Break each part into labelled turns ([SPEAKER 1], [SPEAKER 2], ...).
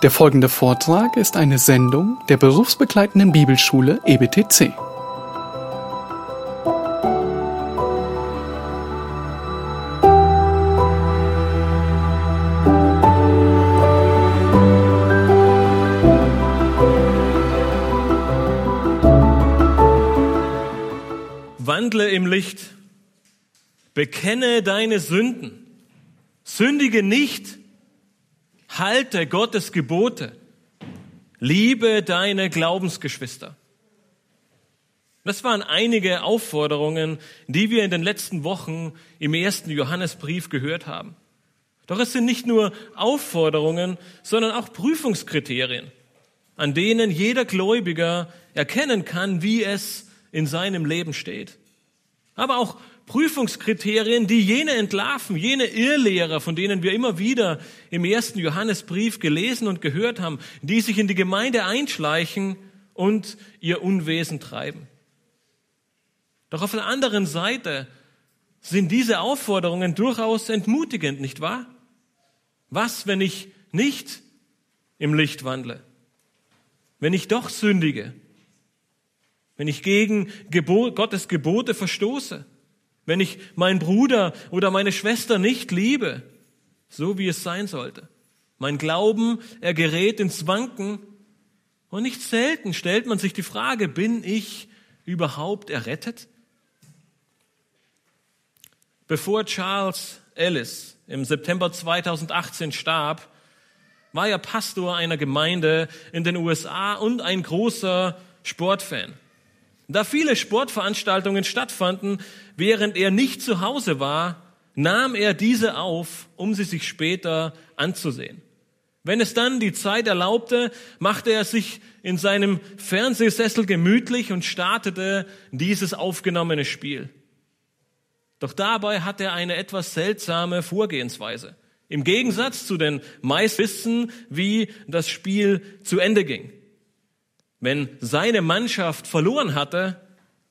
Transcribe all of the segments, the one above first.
[SPEAKER 1] Der folgende Vortrag ist eine Sendung der berufsbegleitenden Bibelschule EBTC.
[SPEAKER 2] Wandle im Licht, bekenne deine Sünden, sündige nicht, halte Gottes Gebote, liebe deine Glaubensgeschwister. Das waren einige Aufforderungen, die wir in den letzten Wochen im ersten Johannesbrief gehört haben. Doch es sind nicht nur Aufforderungen, sondern auch Prüfungskriterien, an denen jeder Gläubiger erkennen kann, wie es in seinem Leben steht. Aber auch Prüfungskriterien, die jene entlarven, jene Irrlehrer, von denen wir immer wieder im ersten Johannesbrief gelesen und gehört haben, die sich in die Gemeinde einschleichen und ihr Unwesen treiben. Doch auf der anderen Seite sind diese Aufforderungen durchaus entmutigend, nicht wahr? Was, wenn ich nicht im Licht wandle? Wenn ich doch sündige? Wenn ich gegen Gebot, Gottes Gebote verstoße? Wenn ich meinen Bruder oder meine Schwester nicht liebe, so wie es sein sollte? Mein Glauben, er gerät ins Wanken und nicht selten stellt man sich die Frage, bin ich überhaupt errettet? Bevor Charles Ellis im September 2018 starb, war er Pastor einer Gemeinde in den USA und ein großer Sportfan. Da viele Sportveranstaltungen stattfanden, während er nicht zu Hause war, nahm er diese auf, um sie sich später anzusehen. Wenn es dann die Zeit erlaubte, machte er sich in seinem Fernsehsessel gemütlich und startete dieses aufgenommene Spiel. Doch dabei hat er eine etwas seltsame Vorgehensweise. Im Gegensatz zu den meisten wissen, wie das Spiel zu Ende ging. Wenn seine Mannschaft verloren hatte,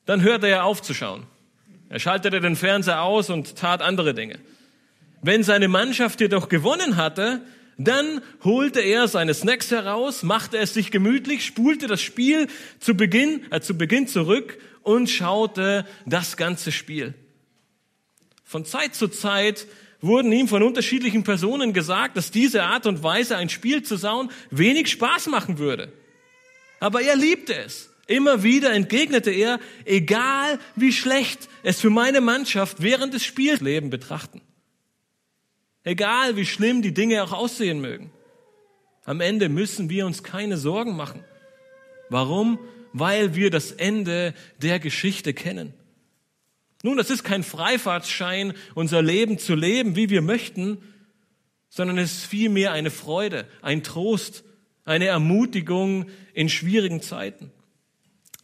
[SPEAKER 2] dann hörte er auf zu schauen. Er schaltete den Fernseher aus und tat andere Dinge. Wenn seine Mannschaft jedoch gewonnen hatte, dann holte er seine Snacks heraus, machte es sich gemütlich, spulte das Spiel zu Beginn, äh, zu Beginn zurück und schaute das ganze Spiel. Von Zeit zu Zeit wurden ihm von unterschiedlichen Personen gesagt, dass diese Art und Weise, ein Spiel zu sauen, wenig Spaß machen würde. Aber er liebte es. Immer wieder entgegnete er, egal wie schlecht es für meine Mannschaft während des Spiels Leben betrachten. Egal wie schlimm die Dinge auch aussehen mögen. Am Ende müssen wir uns keine Sorgen machen. Warum? Weil wir das Ende der Geschichte kennen. Nun, das ist kein Freifahrtsschein, unser Leben zu leben, wie wir möchten, sondern es ist vielmehr eine Freude, ein Trost, eine Ermutigung in schwierigen Zeiten.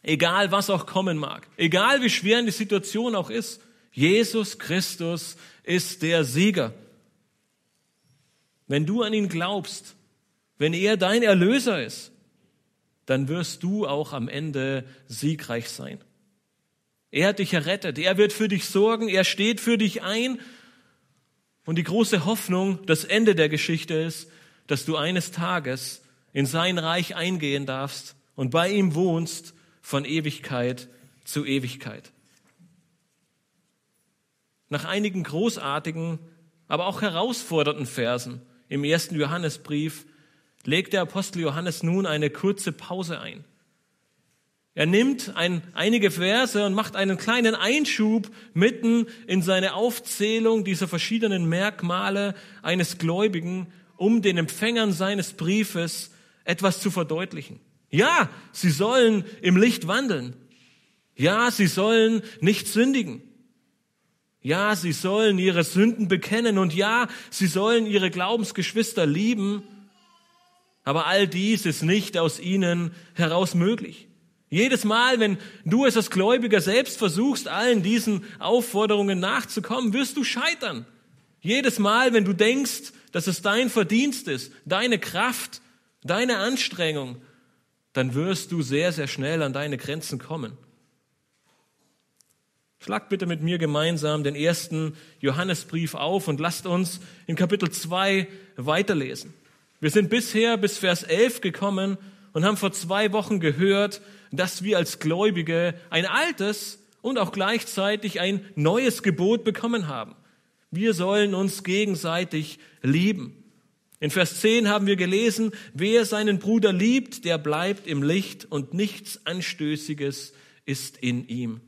[SPEAKER 2] Egal was auch kommen mag, egal wie schwer die Situation auch ist, Jesus Christus ist der Sieger. Wenn du an ihn glaubst, wenn er dein Erlöser ist, dann wirst du auch am Ende siegreich sein. Er hat dich errettet, er wird für dich sorgen, er steht für dich ein. Und die große Hoffnung, das Ende der Geschichte ist, dass du eines Tages in sein Reich eingehen darfst und bei ihm wohnst von Ewigkeit zu Ewigkeit. Nach einigen großartigen, aber auch herausfordernden Versen im ersten Johannesbrief legt der Apostel Johannes nun eine kurze Pause ein. Er nimmt ein, einige Verse und macht einen kleinen Einschub mitten in seine Aufzählung dieser verschiedenen Merkmale eines Gläubigen, um den Empfängern seines Briefes etwas zu verdeutlichen. Ja, sie sollen im Licht wandeln. Ja, sie sollen nicht sündigen. Ja, sie sollen ihre Sünden bekennen und ja, sie sollen ihre Glaubensgeschwister lieben. Aber all dies ist nicht aus ihnen heraus möglich. Jedes Mal, wenn du es als Gläubiger selbst versuchst, allen diesen Aufforderungen nachzukommen, wirst du scheitern. Jedes Mal, wenn du denkst, dass es dein Verdienst ist, deine Kraft, deine Anstrengung, dann wirst du sehr, sehr schnell an deine Grenzen kommen. Schlagt bitte mit mir gemeinsam den ersten Johannesbrief auf und lasst uns in Kapitel 2 weiterlesen. Wir sind bisher bis Vers 11 gekommen und haben vor zwei Wochen gehört, dass wir als Gläubige ein altes und auch gleichzeitig ein neues Gebot bekommen haben. Wir sollen uns gegenseitig lieben. In Vers 10 haben wir gelesen, wer seinen Bruder liebt, der bleibt im Licht und nichts Anstößiges ist in ihm.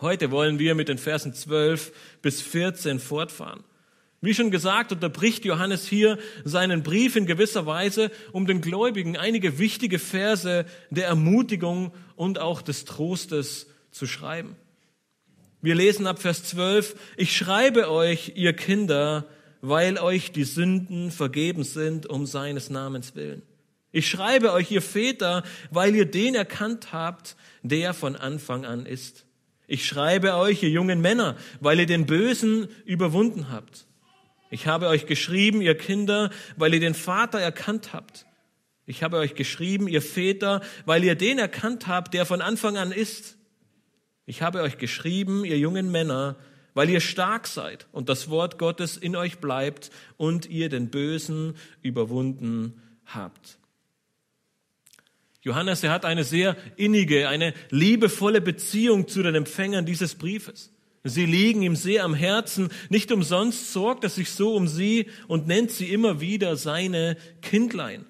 [SPEAKER 2] Heute wollen wir mit den Versen 12 bis 14 fortfahren. Wie schon gesagt, unterbricht Johannes hier seinen Brief in gewisser Weise, um den Gläubigen einige wichtige Verse der Ermutigung und auch des Trostes zu schreiben. Wir lesen ab Vers 12, ich schreibe euch, ihr Kinder, weil euch die Sünden vergeben sind um seines Namens willen. Ich schreibe euch, ihr Väter, weil ihr den erkannt habt, der von Anfang an ist. Ich schreibe euch, ihr jungen Männer, weil ihr den Bösen überwunden habt. Ich habe euch geschrieben, ihr Kinder, weil ihr den Vater erkannt habt. Ich habe euch geschrieben, ihr Väter, weil ihr den erkannt habt, der von Anfang an ist. Ich habe euch geschrieben, ihr jungen Männer, weil ihr stark seid und das Wort Gottes in euch bleibt und ihr den Bösen überwunden habt. Johannes, er hat eine sehr innige, eine liebevolle Beziehung zu den Empfängern dieses Briefes. Sie liegen ihm sehr am Herzen. Nicht umsonst sorgt er sich so um sie und nennt sie immer wieder seine Kindlein.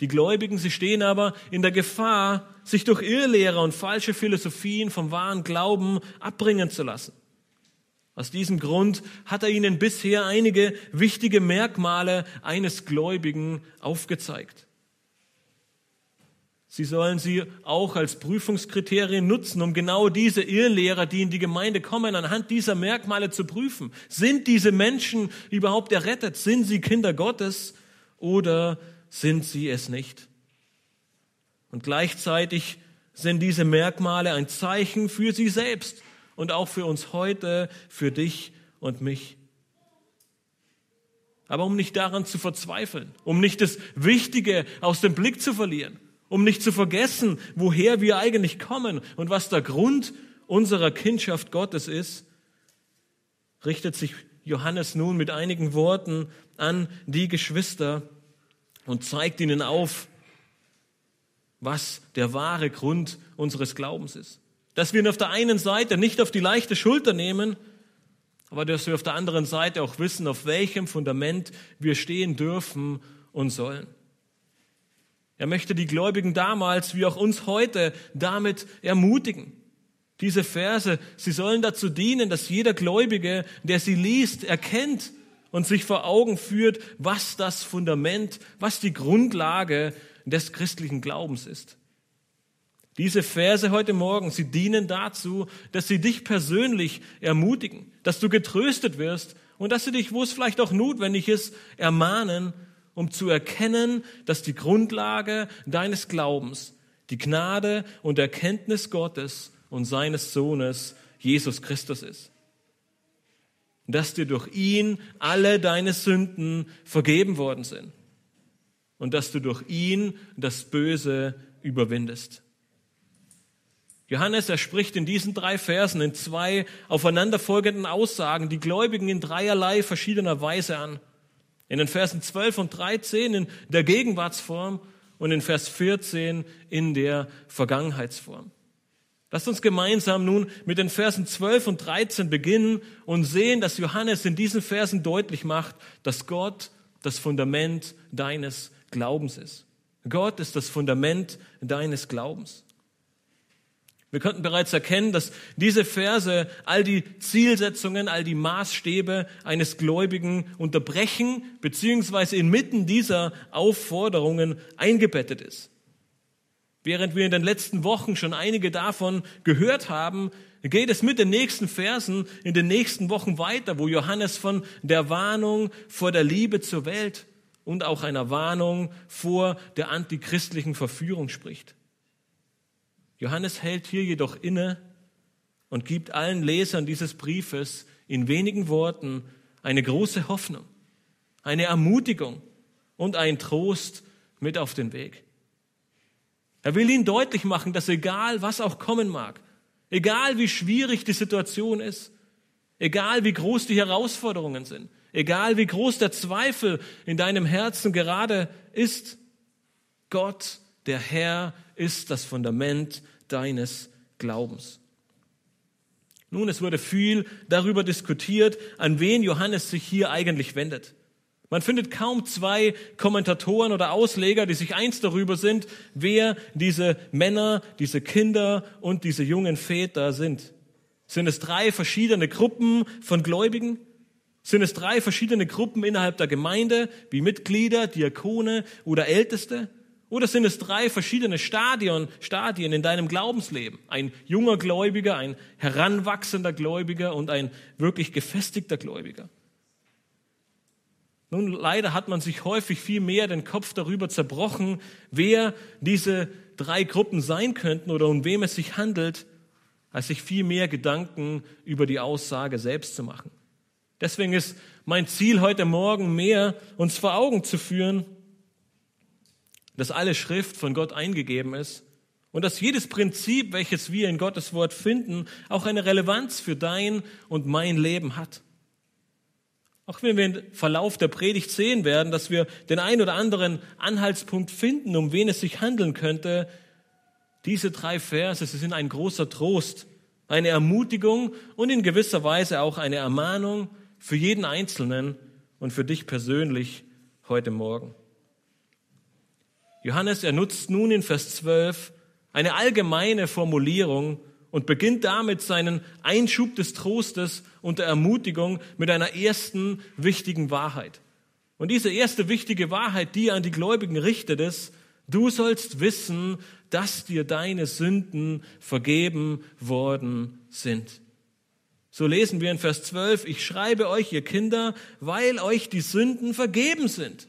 [SPEAKER 2] Die Gläubigen, sie stehen aber in der Gefahr, sich durch Irrlehrer und falsche Philosophien vom wahren Glauben abbringen zu lassen. Aus diesem Grund hat er ihnen bisher einige wichtige Merkmale eines Gläubigen aufgezeigt. Sie sollen sie auch als Prüfungskriterien nutzen, um genau diese Irrlehrer, die in die Gemeinde kommen, anhand dieser Merkmale zu prüfen. Sind diese Menschen überhaupt errettet? Sind sie Kinder Gottes oder sind sie es nicht? Und gleichzeitig sind diese Merkmale ein Zeichen für sie selbst und auch für uns heute, für dich und mich. Aber um nicht daran zu verzweifeln, um nicht das Wichtige aus dem Blick zu verlieren, um nicht zu vergessen, woher wir eigentlich kommen und was der Grund unserer Kindschaft Gottes ist, richtet sich Johannes nun mit einigen Worten an die Geschwister und zeigt ihnen auf, was der wahre Grund unseres Glaubens ist. Dass wir ihn auf der einen Seite nicht auf die leichte Schulter nehmen, aber dass wir auf der anderen Seite auch wissen, auf welchem Fundament wir stehen dürfen und sollen. Er möchte die Gläubigen damals wie auch uns heute damit ermutigen. Diese Verse, sie sollen dazu dienen, dass jeder Gläubige, der sie liest, erkennt und sich vor Augen führt, was das Fundament, was die Grundlage des christlichen Glaubens ist. Diese Verse heute Morgen, sie dienen dazu, dass sie dich persönlich ermutigen, dass du getröstet wirst und dass sie dich, wo es vielleicht auch notwendig ist, ermahnen um zu erkennen, dass die Grundlage deines Glaubens die Gnade und Erkenntnis Gottes und seines Sohnes Jesus Christus ist. dass dir durch ihn alle deine Sünden vergeben worden sind und dass du durch ihn das Böse überwindest. Johannes, er spricht in diesen drei Versen in zwei aufeinanderfolgenden Aussagen die Gläubigen in dreierlei verschiedener Weise an. In den Versen 12 und 13 in der Gegenwartsform und in Vers 14 in der Vergangenheitsform. Lasst uns gemeinsam nun mit den Versen 12 und 13 beginnen und sehen, dass Johannes in diesen Versen deutlich macht, dass Gott das Fundament deines Glaubens ist. Gott ist das Fundament deines Glaubens. Wir könnten bereits erkennen, dass diese Verse all die Zielsetzungen, all die Maßstäbe eines Gläubigen unterbrechen, beziehungsweise inmitten dieser Aufforderungen eingebettet ist. Während wir in den letzten Wochen schon einige davon gehört haben, geht es mit den nächsten Versen in den nächsten Wochen weiter, wo Johannes von der Warnung vor der Liebe zur Welt und auch einer Warnung vor der antichristlichen Verführung spricht. Johannes hält hier jedoch inne und gibt allen Lesern dieses Briefes in wenigen Worten eine große Hoffnung, eine Ermutigung und einen Trost mit auf den Weg. Er will ihnen deutlich machen, dass egal was auch kommen mag, egal wie schwierig die Situation ist, egal wie groß die Herausforderungen sind, Egal wie groß der Zweifel in deinem Herzen gerade ist, Gott, der Herr, ist das Fundament deines Glaubens. Nun, es wurde viel darüber diskutiert, an wen Johannes sich hier eigentlich wendet. Man findet kaum zwei Kommentatoren oder Ausleger, die sich eins darüber sind, wer diese Männer, diese Kinder und diese jungen Väter sind. Sind es drei verschiedene Gruppen von Gläubigen? Sind es drei verschiedene Gruppen innerhalb der Gemeinde, wie Mitglieder, Diakone oder Älteste? Oder sind es drei verschiedene Stadien, Stadien in deinem Glaubensleben? Ein junger Gläubiger, ein heranwachsender Gläubiger und ein wirklich gefestigter Gläubiger? Nun, leider hat man sich häufig viel mehr den Kopf darüber zerbrochen, wer diese drei Gruppen sein könnten oder um wem es sich handelt, als sich viel mehr Gedanken über die Aussage selbst zu machen. Deswegen ist mein Ziel heute Morgen mehr, uns vor Augen zu führen, dass alle Schrift von Gott eingegeben ist und dass jedes Prinzip, welches wir in Gottes Wort finden, auch eine Relevanz für dein und mein Leben hat. Auch wenn wir im Verlauf der Predigt sehen werden, dass wir den ein oder anderen Anhaltspunkt finden, um wen es sich handeln könnte, diese drei Verse, sie sind ein großer Trost, eine Ermutigung und in gewisser Weise auch eine Ermahnung für jeden Einzelnen und für dich persönlich heute Morgen. Johannes, er nutzt nun in Vers 12 eine allgemeine Formulierung, und beginnt damit seinen Einschub des Trostes und der Ermutigung mit einer ersten wichtigen Wahrheit. Und diese erste wichtige Wahrheit, die er an die Gläubigen richtet, ist, du sollst wissen, dass dir deine Sünden vergeben worden sind. So lesen wir in Vers 12, ich schreibe euch, ihr Kinder, weil euch die Sünden vergeben sind,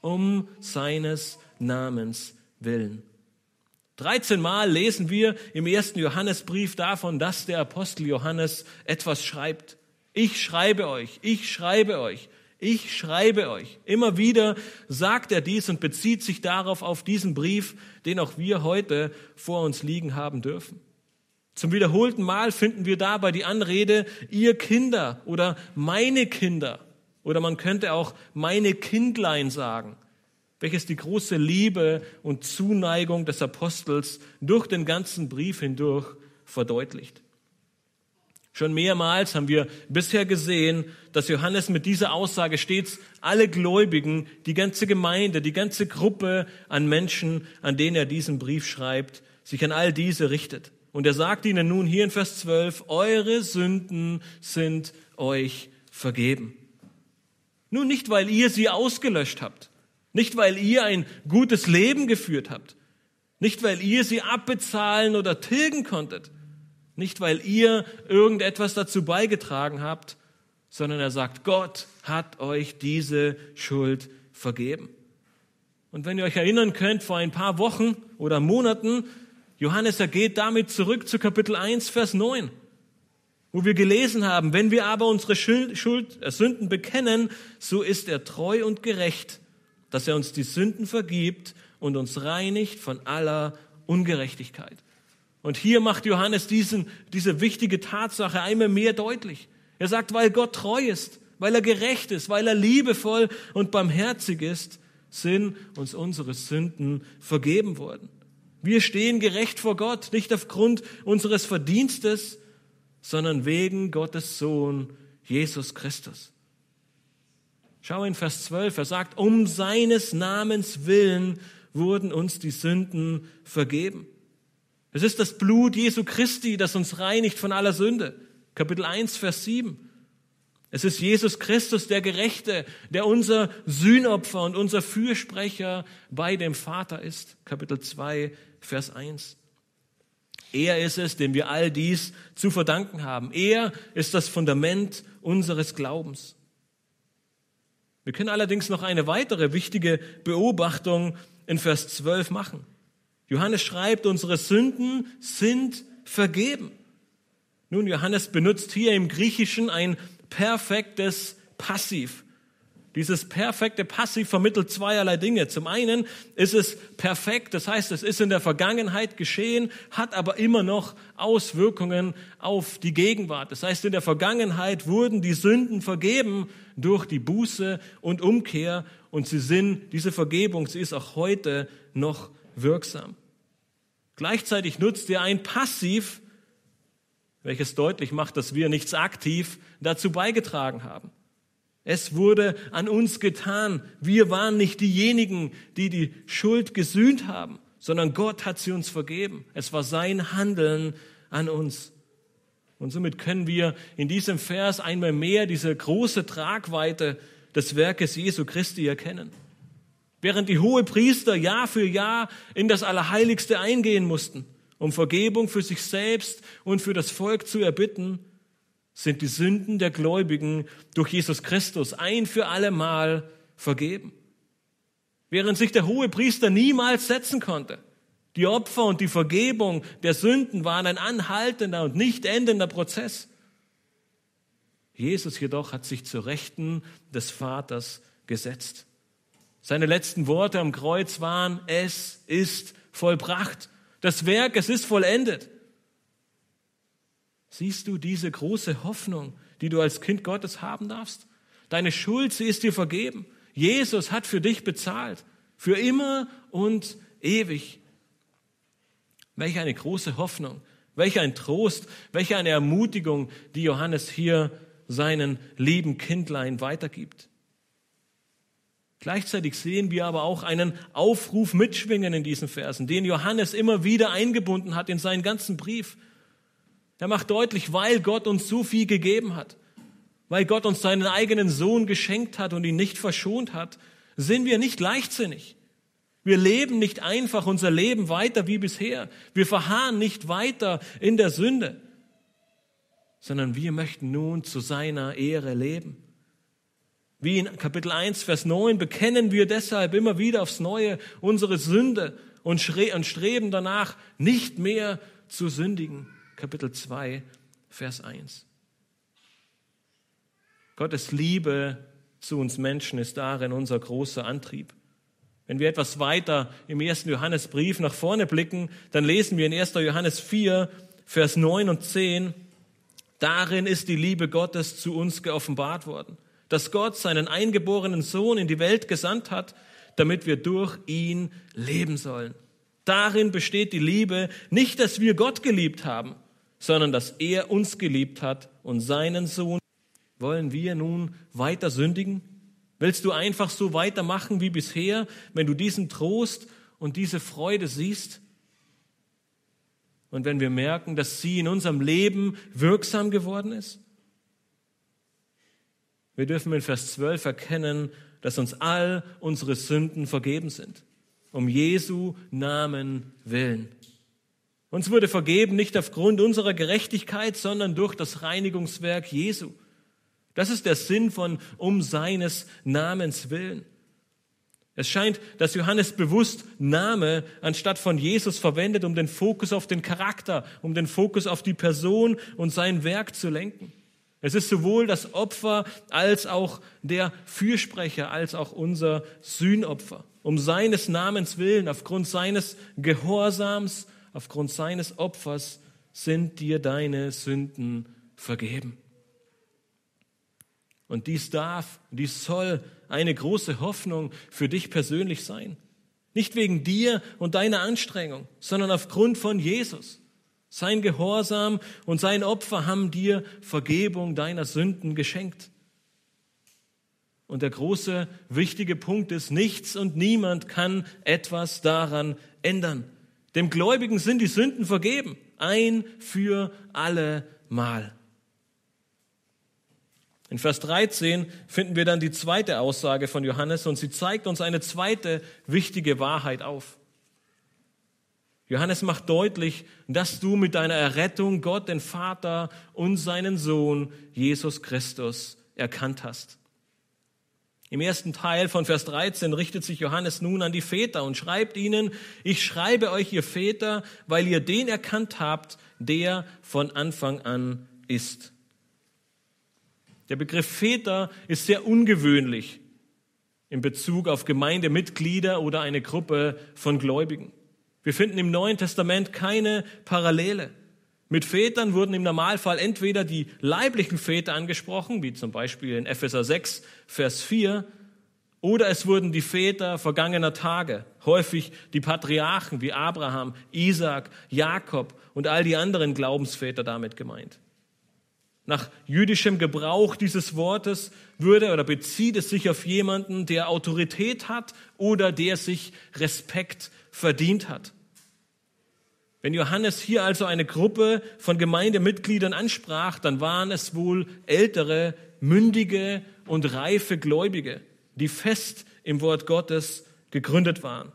[SPEAKER 2] um seines Namens willen. 13 Mal lesen wir im ersten Johannesbrief davon, dass der Apostel Johannes etwas schreibt. Ich schreibe euch, ich schreibe euch, ich schreibe euch. Immer wieder sagt er dies und bezieht sich darauf auf diesen Brief, den auch wir heute vor uns liegen haben dürfen. Zum wiederholten Mal finden wir dabei die Anrede, ihr Kinder oder meine Kinder. Oder man könnte auch meine Kindlein sagen welches die große Liebe und Zuneigung des Apostels durch den ganzen Brief hindurch verdeutlicht. Schon mehrmals haben wir bisher gesehen, dass Johannes mit dieser Aussage stets alle Gläubigen, die ganze Gemeinde, die ganze Gruppe an Menschen, an denen er diesen Brief schreibt, sich an all diese richtet. Und er sagt ihnen nun hier in Vers 12, eure Sünden sind euch vergeben. Nun nicht, weil ihr sie ausgelöscht habt, nicht, weil ihr ein gutes Leben geführt habt. Nicht, weil ihr sie abbezahlen oder tilgen konntet. Nicht, weil ihr irgendetwas dazu beigetragen habt, sondern er sagt, Gott hat euch diese Schuld vergeben. Und wenn ihr euch erinnern könnt, vor ein paar Wochen oder Monaten, Johannes, er geht damit zurück zu Kapitel 1, Vers 9, wo wir gelesen haben, wenn wir aber unsere Schuld, Schuld, äh, Sünden bekennen, so ist er treu und gerecht, dass er uns die Sünden vergibt und uns reinigt von aller Ungerechtigkeit. Und hier macht Johannes diesen, diese wichtige Tatsache einmal mehr deutlich. Er sagt, weil Gott treu ist, weil er gerecht ist, weil er liebevoll und barmherzig ist, sind uns unsere Sünden vergeben worden. Wir stehen gerecht vor Gott, nicht aufgrund unseres Verdienstes, sondern wegen Gottes Sohn, Jesus Christus. Schau in Vers 12, er sagt, um seines Namens willen wurden uns die Sünden vergeben. Es ist das Blut Jesu Christi, das uns reinigt von aller Sünde. Kapitel 1, Vers 7. Es ist Jesus Christus, der Gerechte, der unser Sühnopfer und unser Fürsprecher bei dem Vater ist. Kapitel 2, Vers 1. Er ist es, dem wir all dies zu verdanken haben. Er ist das Fundament unseres Glaubens. Wir können allerdings noch eine weitere wichtige Beobachtung in Vers 12 machen. Johannes schreibt, unsere Sünden sind vergeben. Nun, Johannes benutzt hier im Griechischen ein perfektes Passiv. Dieses perfekte Passiv vermittelt zweierlei Dinge. Zum einen ist es perfekt, das heißt, es ist in der Vergangenheit geschehen, hat aber immer noch Auswirkungen auf die Gegenwart. Das heißt, in der Vergangenheit wurden die Sünden vergeben durch die Buße und Umkehr und sie sind, diese Vergebung, sie ist auch heute noch wirksam. Gleichzeitig nutzt ihr ein Passiv, welches deutlich macht, dass wir nichts aktiv dazu beigetragen haben. Es wurde an uns getan. Wir waren nicht diejenigen, die die Schuld gesühnt haben, sondern Gott hat sie uns vergeben. Es war sein Handeln an uns. Und somit können wir in diesem Vers einmal mehr diese große Tragweite des Werkes Jesu Christi erkennen. Während die hohe Priester Jahr für Jahr in das Allerheiligste eingehen mussten, um Vergebung für sich selbst und für das Volk zu erbitten, sind die Sünden der Gläubigen durch Jesus Christus ein für allemal vergeben. Während sich der hohe Priester niemals setzen konnte, die Opfer und die Vergebung der Sünden waren ein anhaltender und nicht endender Prozess. Jesus jedoch hat sich zur Rechten des Vaters gesetzt. Seine letzten Worte am Kreuz waren, es ist vollbracht. Das Werk, es ist vollendet. Siehst du diese große Hoffnung, die du als Kind Gottes haben darfst? Deine Schuld, sie ist dir vergeben. Jesus hat für dich bezahlt. Für immer und ewig. Welch eine große Hoffnung, welch ein Trost, welch eine Ermutigung, die Johannes hier seinen lieben Kindlein weitergibt. Gleichzeitig sehen wir aber auch einen Aufruf mitschwingen in diesen Versen, den Johannes immer wieder eingebunden hat in seinen ganzen Brief. Er macht deutlich, weil Gott uns so viel gegeben hat, weil Gott uns seinen eigenen Sohn geschenkt hat und ihn nicht verschont hat, sind wir nicht leichtsinnig. Wir leben nicht einfach unser Leben weiter wie bisher. Wir verharren nicht weiter in der Sünde, sondern wir möchten nun zu seiner Ehre leben. Wie in Kapitel 1, Vers 9 bekennen wir deshalb immer wieder aufs Neue unsere Sünde und streben danach, nicht mehr zu sündigen. Kapitel 2, Vers 1. Gottes Liebe zu uns Menschen ist darin unser großer Antrieb. Wenn wir etwas weiter im ersten Johannesbrief nach vorne blicken, dann lesen wir in 1. Johannes 4, Vers 9 und 10, darin ist die Liebe Gottes zu uns geoffenbart worden, dass Gott seinen eingeborenen Sohn in die Welt gesandt hat, damit wir durch ihn leben sollen. Darin besteht die Liebe, nicht, dass wir Gott geliebt haben, sondern dass er uns geliebt hat und seinen Sohn. Wollen wir nun weiter sündigen? Willst du einfach so weitermachen wie bisher, wenn du diesen Trost und diese Freude siehst? Und wenn wir merken, dass sie in unserem Leben wirksam geworden ist? Wir dürfen in Vers 12 erkennen, dass uns all unsere Sünden vergeben sind. Um Jesu Namen willen. Uns wurde vergeben nicht aufgrund unserer Gerechtigkeit, sondern durch das Reinigungswerk Jesu. Das ist der Sinn von um seines Namens willen. Es scheint, dass Johannes bewusst Name anstatt von Jesus verwendet, um den Fokus auf den Charakter, um den Fokus auf die Person und sein Werk zu lenken. Es ist sowohl das Opfer als auch der Fürsprecher, als auch unser Sühnopfer. Um seines Namens willen, aufgrund seines Gehorsams aufgrund seines Opfers sind dir deine Sünden vergeben. Und dies darf, dies soll eine große Hoffnung für dich persönlich sein. Nicht wegen dir und deiner Anstrengung, sondern aufgrund von Jesus. Sein Gehorsam und sein Opfer haben dir Vergebung deiner Sünden geschenkt. Und der große, wichtige Punkt ist, nichts und niemand kann etwas daran ändern. Dem Gläubigen sind die Sünden vergeben, ein für alle Mal. In Vers 13 finden wir dann die zweite Aussage von Johannes und sie zeigt uns eine zweite wichtige Wahrheit auf. Johannes macht deutlich, dass du mit deiner Errettung Gott, den Vater und seinen Sohn Jesus Christus erkannt hast. Im ersten Teil von Vers 13 richtet sich Johannes nun an die Väter und schreibt ihnen, ich schreibe euch, ihr Väter, weil ihr den erkannt habt, der von Anfang an ist. Der Begriff Väter ist sehr ungewöhnlich in Bezug auf Gemeindemitglieder oder eine Gruppe von Gläubigen. Wir finden im Neuen Testament keine Parallele. Mit Vätern wurden im Normalfall entweder die leiblichen Väter angesprochen, wie zum Beispiel in Epheser 6, Vers 4, oder es wurden die Väter vergangener Tage, häufig die Patriarchen wie Abraham, Isaac, Jakob und all die anderen Glaubensväter damit gemeint. Nach jüdischem Gebrauch dieses Wortes würde oder bezieht es sich auf jemanden, der Autorität hat oder der sich Respekt verdient hat. Wenn Johannes hier also eine Gruppe von Gemeindemitgliedern ansprach, dann waren es wohl ältere, mündige und reife Gläubige, die fest im Wort Gottes gegründet waren.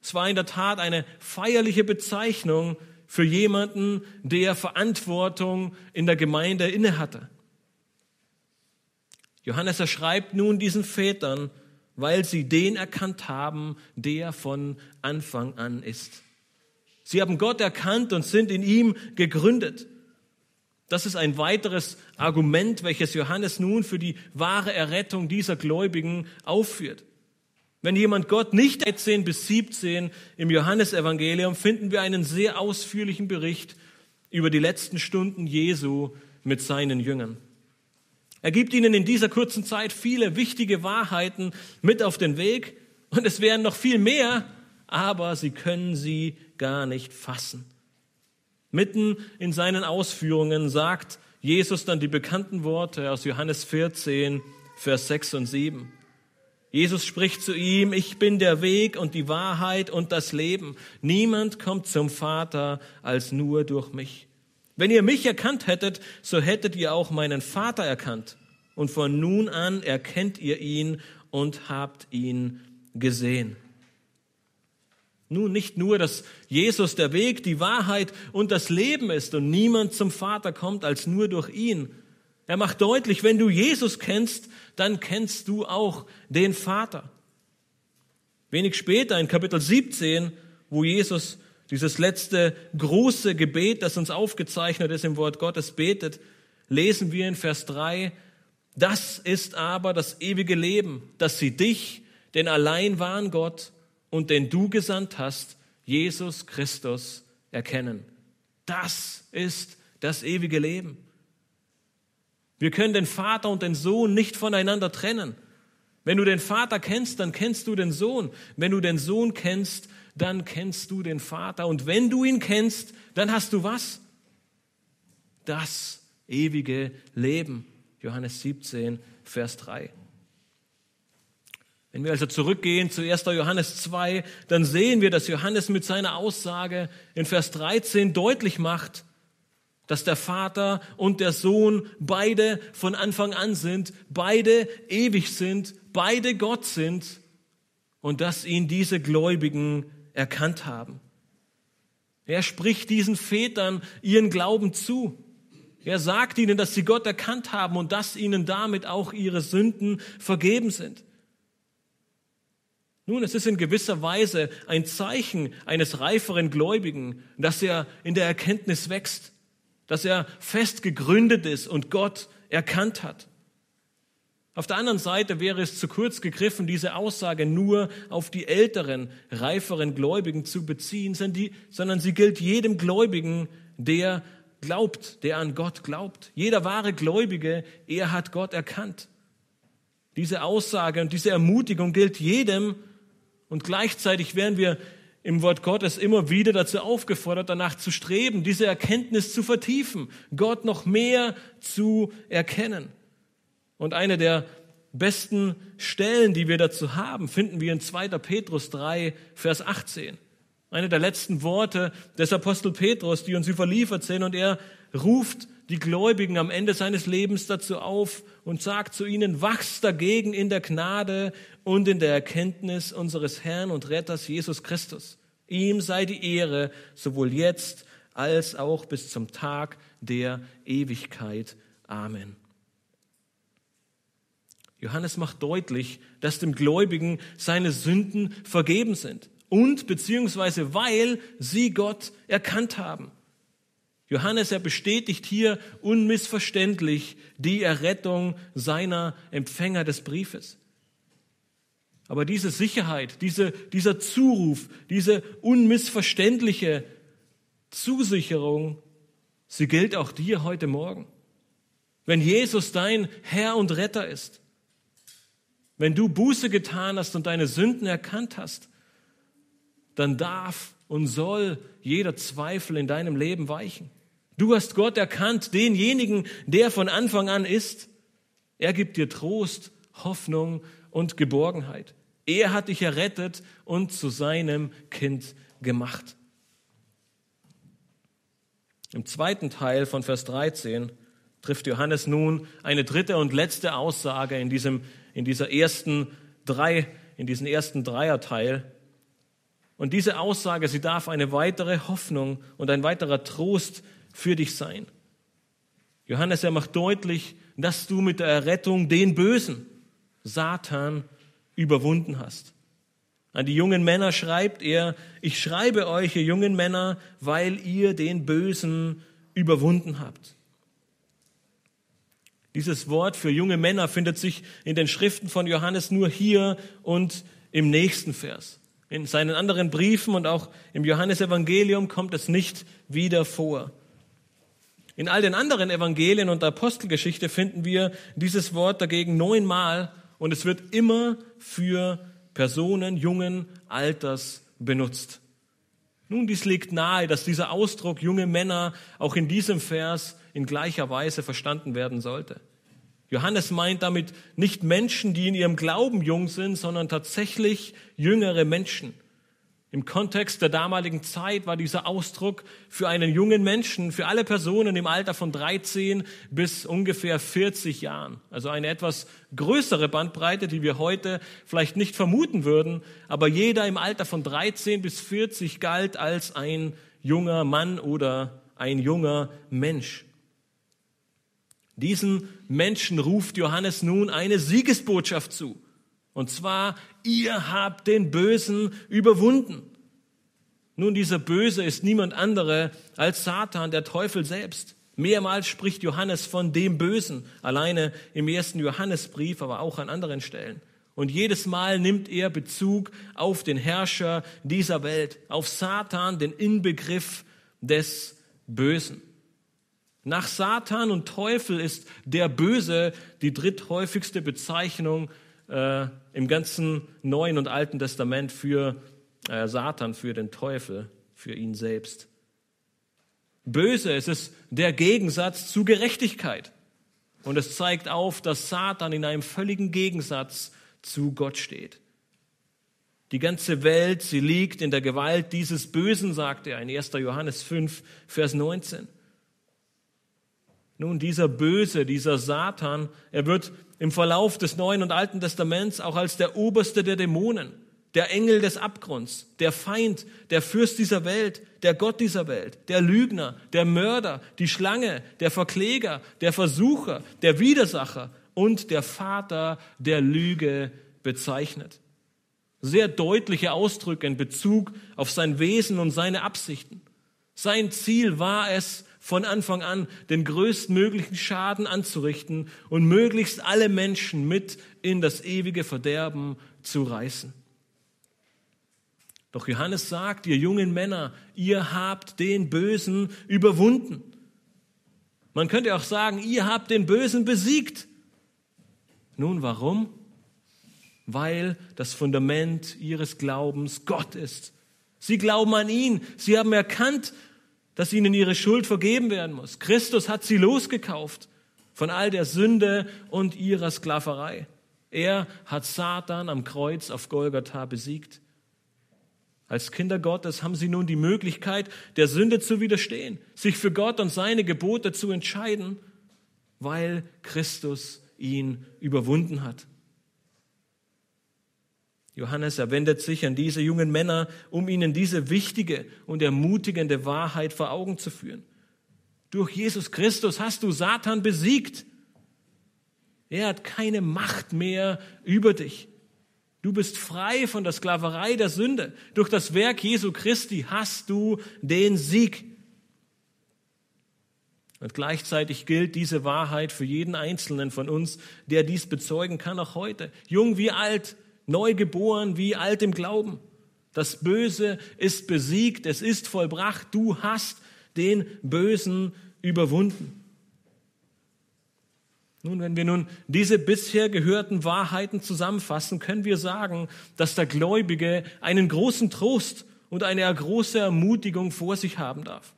[SPEAKER 2] Es war in der Tat eine feierliche Bezeichnung für jemanden, der Verantwortung in der Gemeinde innehatte. Johannes erschreibt nun diesen Vätern, weil sie den erkannt haben, der von Anfang an ist. Sie haben Gott erkannt und sind in ihm gegründet. Das ist ein weiteres Argument, welches Johannes nun für die wahre Errettung dieser Gläubigen aufführt. Wenn jemand Gott nicht 13 bis 17 im Johannesevangelium finden wir einen sehr ausführlichen Bericht über die letzten Stunden Jesu mit seinen Jüngern. Er gibt ihnen in dieser kurzen Zeit viele wichtige Wahrheiten mit auf den Weg und es wären noch viel mehr, aber sie können sie gar nicht fassen. Mitten in seinen Ausführungen sagt Jesus dann die bekannten Worte aus Johannes 14, Vers 6 und 7. Jesus spricht zu ihm, ich bin der Weg und die Wahrheit und das Leben. Niemand kommt zum Vater als nur durch mich. Wenn ihr mich erkannt hättet, so hättet ihr auch meinen Vater erkannt. Und von nun an erkennt ihr ihn und habt ihn gesehen. Nun nicht nur, dass Jesus der Weg, die Wahrheit und das Leben ist und niemand zum Vater kommt als nur durch ihn. Er macht deutlich, wenn du Jesus kennst, dann kennst du auch den Vater. Wenig später in Kapitel 17, wo Jesus dieses letzte große Gebet, das uns aufgezeichnet ist im Wort Gottes, betet, lesen wir in Vers 3, das ist aber das ewige Leben, dass sie dich, den allein wahren Gott, und den du gesandt hast, Jesus Christus, erkennen. Das ist das ewige Leben. Wir können den Vater und den Sohn nicht voneinander trennen. Wenn du den Vater kennst, dann kennst du den Sohn. Wenn du den Sohn kennst, dann kennst du den Vater. Und wenn du ihn kennst, dann hast du was? Das ewige Leben. Johannes 17, Vers 3. Wenn wir also zurückgehen zu 1. Johannes 2, dann sehen wir, dass Johannes mit seiner Aussage in Vers 13 deutlich macht, dass der Vater und der Sohn beide von Anfang an sind, beide ewig sind, beide Gott sind und dass ihn diese Gläubigen erkannt haben. Er spricht diesen Vätern ihren Glauben zu. Er sagt ihnen, dass sie Gott erkannt haben und dass ihnen damit auch ihre Sünden vergeben sind. Nun, es ist in gewisser Weise ein Zeichen eines reiferen Gläubigen, dass er in der Erkenntnis wächst, dass er fest gegründet ist und Gott erkannt hat. Auf der anderen Seite wäre es zu kurz gegriffen, diese Aussage nur auf die älteren, reiferen Gläubigen zu beziehen, sondern sie gilt jedem Gläubigen, der glaubt, der an Gott glaubt. Jeder wahre Gläubige, er hat Gott erkannt. Diese Aussage und diese Ermutigung gilt jedem, und gleichzeitig werden wir im Wort Gottes immer wieder dazu aufgefordert, danach zu streben, diese Erkenntnis zu vertiefen, Gott noch mehr zu erkennen. Und eine der besten Stellen, die wir dazu haben, finden wir in 2. Petrus 3, Vers 18. Eine der letzten Worte des Apostel Petrus, die uns überliefert sind. Und er ruft die Gläubigen am Ende seines Lebens dazu auf und sagt zu ihnen, wachst dagegen in der Gnade und in der Erkenntnis unseres Herrn und Retters Jesus Christus. Ihm sei die Ehre, sowohl jetzt als auch bis zum Tag der Ewigkeit. Amen. Johannes macht deutlich, dass dem Gläubigen seine Sünden vergeben sind und beziehungsweise weil sie Gott erkannt haben. Johannes, er bestätigt hier unmissverständlich die Errettung seiner Empfänger des Briefes. Aber diese Sicherheit, diese, dieser Zuruf, diese unmissverständliche Zusicherung, sie gilt auch dir heute Morgen. Wenn Jesus dein Herr und Retter ist, wenn du Buße getan hast und deine Sünden erkannt hast, dann darf und soll jeder Zweifel in deinem Leben weichen. Du hast Gott erkannt, denjenigen, der von Anfang an ist. Er gibt dir Trost, Hoffnung und Geborgenheit. Er hat dich errettet und zu seinem Kind gemacht. Im zweiten Teil von Vers 13 trifft Johannes nun eine dritte und letzte Aussage in diesem, in dieser ersten drei, in diesem ersten Dreierteil. Und diese Aussage, sie darf eine weitere Hoffnung und ein weiterer Trost für dich sein. Johannes, er macht deutlich, dass du mit der Errettung den Bösen, Satan, überwunden hast. An die jungen Männer schreibt er, ich schreibe euch, ihr jungen Männer, weil ihr den Bösen überwunden habt. Dieses Wort für junge Männer findet sich in den Schriften von Johannes nur hier und im nächsten Vers. In seinen anderen Briefen und auch im Johannesevangelium kommt es nicht wieder vor. In all den anderen Evangelien und Apostelgeschichte finden wir dieses Wort dagegen neunmal und es wird immer für Personen jungen Alters benutzt. Nun, dies liegt nahe, dass dieser Ausdruck junge Männer auch in diesem Vers in gleicher Weise verstanden werden sollte. Johannes meint damit nicht Menschen, die in ihrem Glauben jung sind, sondern tatsächlich jüngere Menschen, im Kontext der damaligen Zeit war dieser Ausdruck für einen jungen Menschen, für alle Personen im Alter von 13 bis ungefähr 40 Jahren. Also eine etwas größere Bandbreite, die wir heute vielleicht nicht vermuten würden, aber jeder im Alter von 13 bis 40 galt als ein junger Mann oder ein junger Mensch. Diesen Menschen ruft Johannes nun eine Siegesbotschaft zu. Und zwar, ihr habt den Bösen überwunden. Nun, dieser Böse ist niemand andere als Satan, der Teufel selbst. Mehrmals spricht Johannes von dem Bösen, alleine im ersten Johannesbrief, aber auch an anderen Stellen. Und jedes Mal nimmt er Bezug auf den Herrscher dieser Welt, auf Satan, den Inbegriff des Bösen. Nach Satan und Teufel ist der Böse die dritthäufigste Bezeichnung äh, im ganzen Neuen und Alten Testament für äh, Satan, für den Teufel, für ihn selbst. Böse, es ist der Gegensatz zu Gerechtigkeit. Und es zeigt auf, dass Satan in einem völligen Gegensatz zu Gott steht. Die ganze Welt, sie liegt in der Gewalt dieses Bösen, sagt er in 1. Johannes 5, Vers 19. Nun, dieser Böse, dieser Satan, er wird im Verlauf des Neuen und Alten Testaments auch als der oberste der Dämonen, der Engel des Abgrunds, der Feind, der Fürst dieser Welt, der Gott dieser Welt, der Lügner, der Mörder, die Schlange, der Verkläger, der Versucher, der Widersacher und der Vater der Lüge bezeichnet. Sehr deutliche Ausdrücke in Bezug auf sein Wesen und seine Absichten. Sein Ziel war es, von Anfang an den größtmöglichen Schaden anzurichten und möglichst alle Menschen mit in das ewige Verderben zu reißen. Doch Johannes sagt, ihr jungen Männer, ihr habt den Bösen überwunden. Man könnte auch sagen, ihr habt den Bösen besiegt. Nun, warum? Weil das Fundament ihres Glaubens Gott ist. Sie glauben an ihn. Sie haben erkannt, dass ihnen ihre Schuld vergeben werden muss. Christus hat sie losgekauft von all der Sünde und ihrer Sklaverei. Er hat Satan am Kreuz auf Golgatha besiegt. Als Kinder Gottes haben sie nun die Möglichkeit, der Sünde zu widerstehen, sich für Gott und seine Gebote zu entscheiden, weil Christus ihn überwunden hat. Johannes, er wendet sich an diese jungen Männer, um ihnen diese wichtige und ermutigende Wahrheit vor Augen zu führen. Durch Jesus Christus hast du Satan besiegt. Er hat keine Macht mehr über dich. Du bist frei von der Sklaverei der Sünde. Durch das Werk Jesu Christi hast du den Sieg. Und gleichzeitig gilt diese Wahrheit für jeden Einzelnen von uns, der dies bezeugen kann, auch heute. Jung wie alt, neu geboren wie alt im Glauben. Das Böse ist besiegt, es ist vollbracht, du hast den Bösen überwunden. Nun, wenn wir nun diese bisher gehörten Wahrheiten zusammenfassen, können wir sagen, dass der Gläubige einen großen Trost und eine große Ermutigung vor sich haben darf.